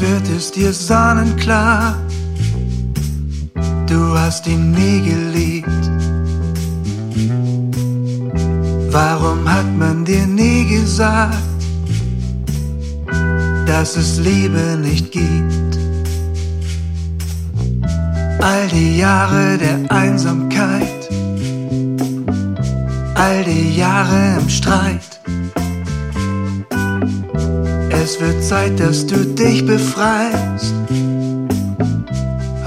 wird es dir sonnenklar. Du hast ihn nie geliebt. Warum hat man dir nie gesagt, dass es Liebe nicht gibt? All die Jahre der Einsamkeit, all die Jahre im Streit. Es wird Zeit, dass du dich befreist.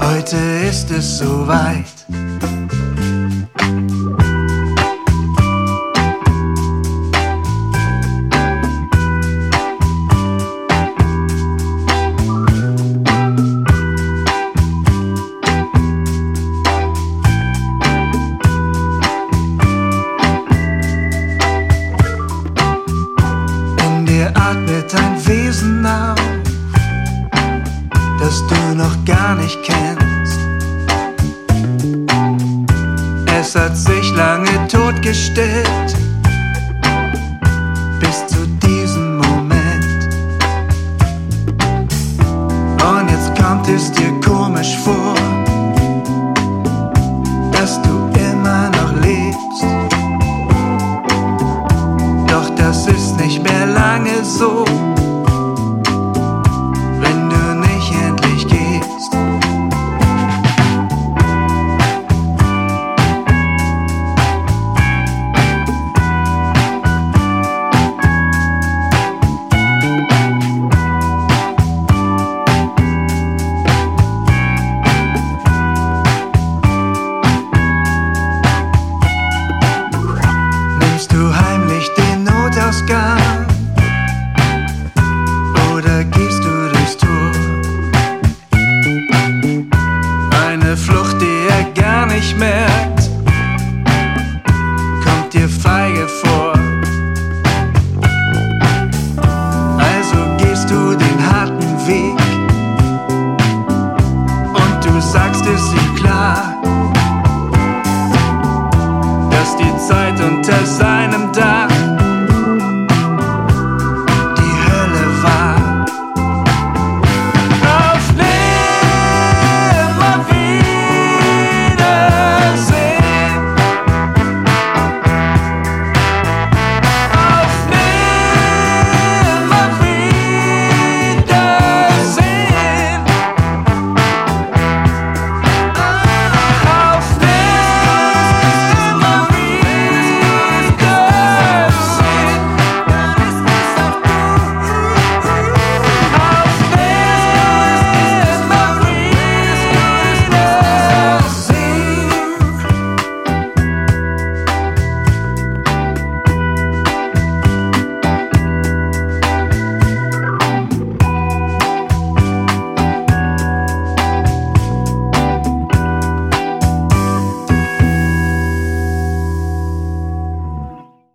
Heute ist es soweit. Wesen auf, das du noch gar nicht kennst. Es hat sich lange totgestellt, bis zu diesem Moment. Und jetzt kommt es dir komisch vor, nicht merkt, kommt dir feige vor. Also gehst du den harten Weg und du sagst es ihm klar dass die Zeit unter seinem